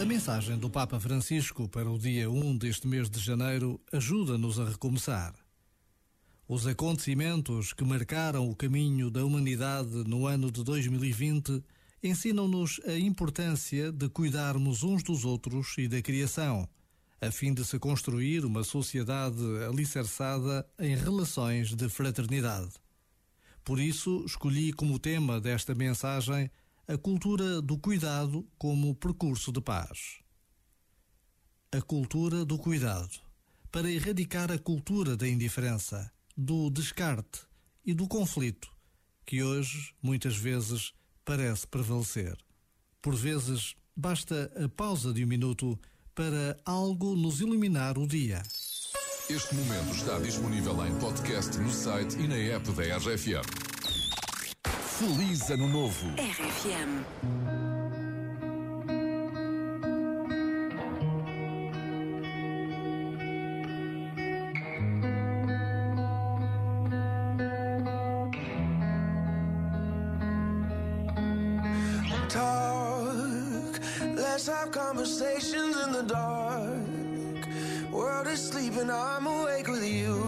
A mensagem do Papa Francisco para o dia 1 deste mês de janeiro ajuda-nos a recomeçar. Os acontecimentos que marcaram o caminho da humanidade no ano de 2020 ensinam-nos a importância de cuidarmos uns dos outros e da criação, a fim de se construir uma sociedade alicerçada em relações de fraternidade. Por isso, escolhi como tema desta mensagem a cultura do cuidado como percurso de paz. A cultura do cuidado para erradicar a cultura da indiferença, do descarte e do conflito que hoje, muitas vezes, parece prevalecer. Por vezes, basta a pausa de um minuto para algo nos iluminar o dia. Este momento está disponível em podcast no site e na app da RFM. Feliz Ano Novo. RFM. Talk, let's have conversations in the dark. World is sleeping, I'm awake with you.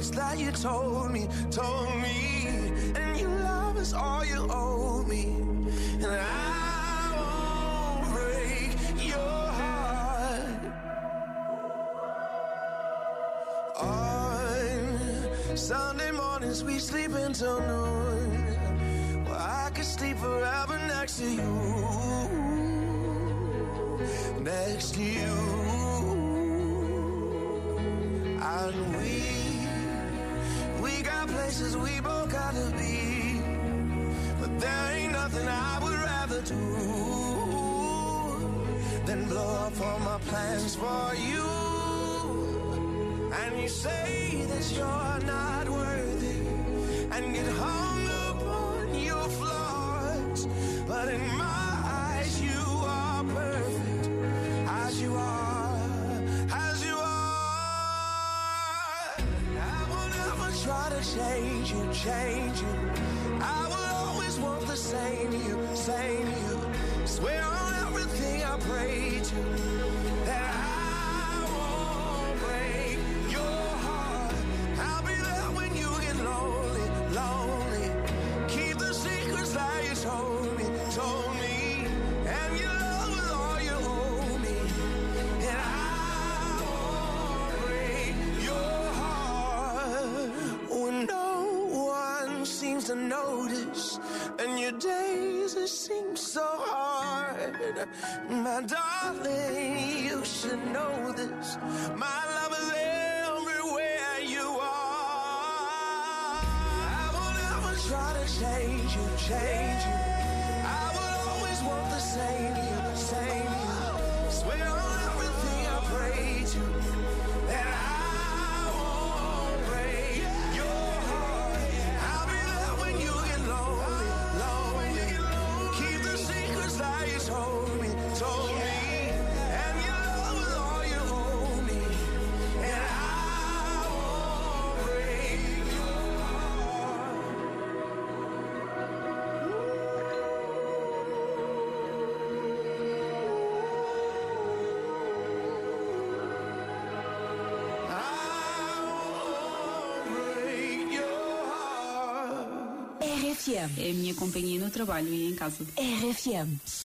secrets that you told me, told me. And your love is all you owe me. And I won't break your heart. On Sunday mornings we sleep until noon. I could sleep forever next to you. Next to you. And we, we got places we both gotta be. But there ain't nothing I would rather do than blow up all my plans for you. And you say that you're not worthy, and get hung in my eyes, you are perfect as you are, as you are. I will never try to change you, change you. I will always want the same you, same you. Swear on everything I pray to seems to notice, and your days it seem so hard. My darling, you should know this. My love is everywhere you are. I will never try to change you, change you. RFM. É a minha companhia no trabalho e em casa. RFM.